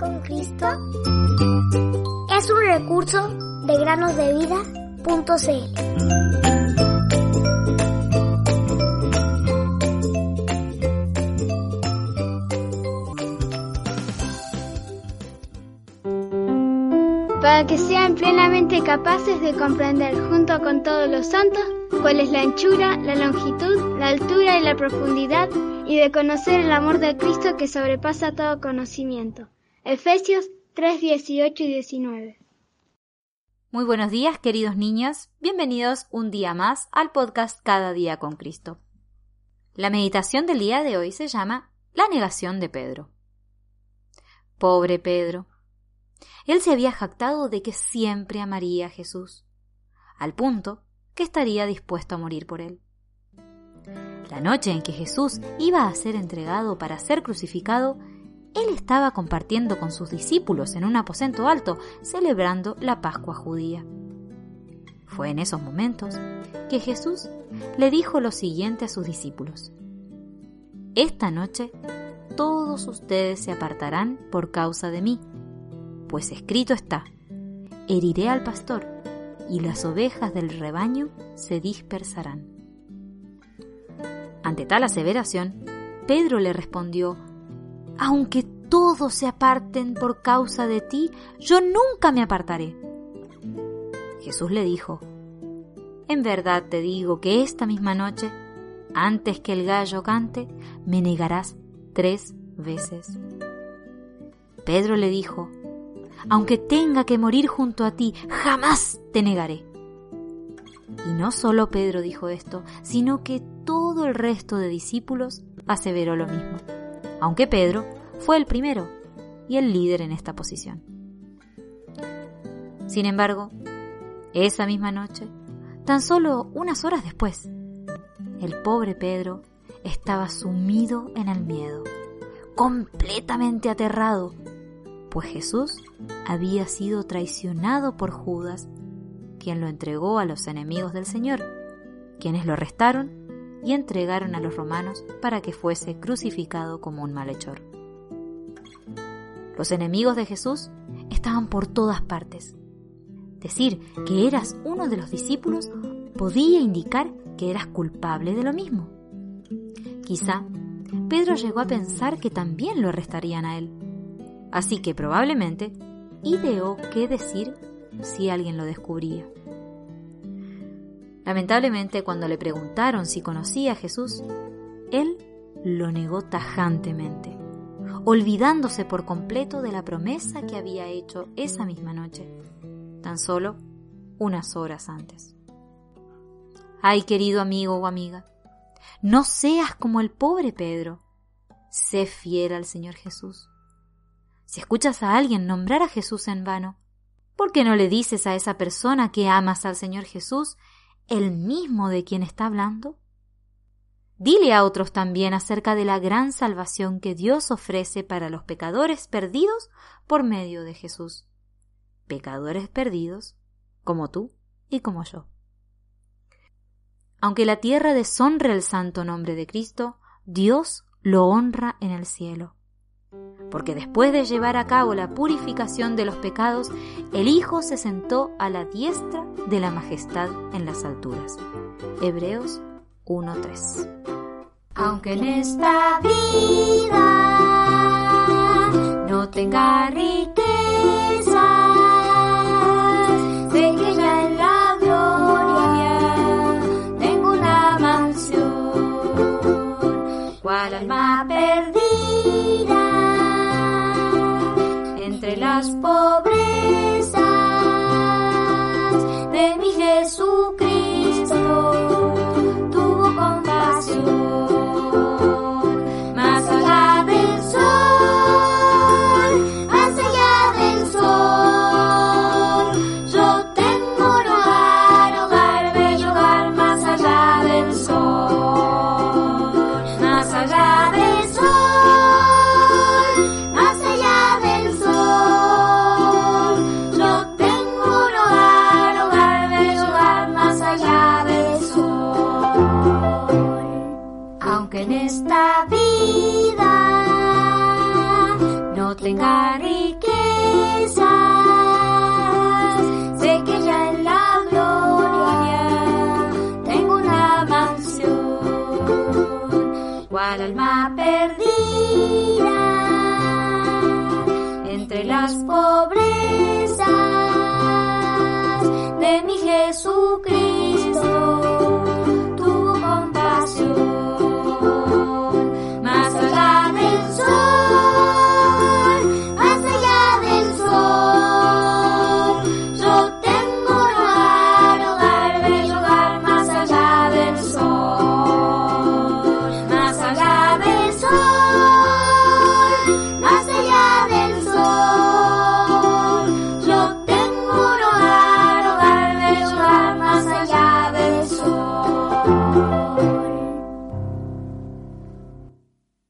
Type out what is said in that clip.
con Cristo es un recurso de granosdevida.cl. para que sean plenamente capaces de comprender junto con todos los santos cuál es la anchura, la longitud, la altura y la profundidad y de conocer el amor de Cristo que sobrepasa todo conocimiento. Efesios 3, 18 y 19. Muy buenos días, queridos niños. Bienvenidos un día más al podcast Cada día con Cristo. La meditación del día de hoy se llama La negación de Pedro. Pobre Pedro, él se había jactado de que siempre amaría a Jesús, al punto que estaría dispuesto a morir por él. La noche en que Jesús iba a ser entregado para ser crucificado, él estaba compartiendo con sus discípulos en un aposento alto, celebrando la Pascua judía. Fue en esos momentos que Jesús le dijo lo siguiente a sus discípulos. Esta noche todos ustedes se apartarán por causa de mí pues escrito está, heriré al pastor, y las ovejas del rebaño se dispersarán. Ante tal aseveración, Pedro le respondió, Aunque todos se aparten por causa de ti, yo nunca me apartaré. Jesús le dijo, En verdad te digo que esta misma noche, antes que el gallo cante, me negarás tres veces. Pedro le dijo, aunque tenga que morir junto a ti, jamás te negaré. Y no solo Pedro dijo esto, sino que todo el resto de discípulos aseveró lo mismo, aunque Pedro fue el primero y el líder en esta posición. Sin embargo, esa misma noche, tan solo unas horas después, el pobre Pedro estaba sumido en el miedo, completamente aterrado pues Jesús había sido traicionado por Judas, quien lo entregó a los enemigos del Señor, quienes lo arrestaron y entregaron a los romanos para que fuese crucificado como un malhechor. Los enemigos de Jesús estaban por todas partes. Decir que eras uno de los discípulos podía indicar que eras culpable de lo mismo. Quizá Pedro llegó a pensar que también lo arrestarían a él así que probablemente ideó qué decir si alguien lo descubría. Lamentablemente, cuando le preguntaron si conocía a Jesús, él lo negó tajantemente, olvidándose por completo de la promesa que había hecho esa misma noche, tan solo unas horas antes. Ay, querido amigo o amiga, no seas como el pobre Pedro, sé fiel al Señor Jesús. Si escuchas a alguien nombrar a Jesús en vano, ¿por qué no le dices a esa persona que amas al Señor Jesús, el mismo de quien está hablando? Dile a otros también acerca de la gran salvación que Dios ofrece para los pecadores perdidos por medio de Jesús. Pecadores perdidos como tú y como yo. Aunque la tierra deshonre el santo nombre de Cristo, Dios lo honra en el cielo porque después de llevar a cabo la purificación de los pecados, el Hijo se sentó a la diestra de la majestad en las alturas. Hebreos 1.3 Aunque en esta vida no tenga riqueza, las pobrezas tenga riquezas, sé que ya en la gloria tengo una mansión, cual alma perdida entre las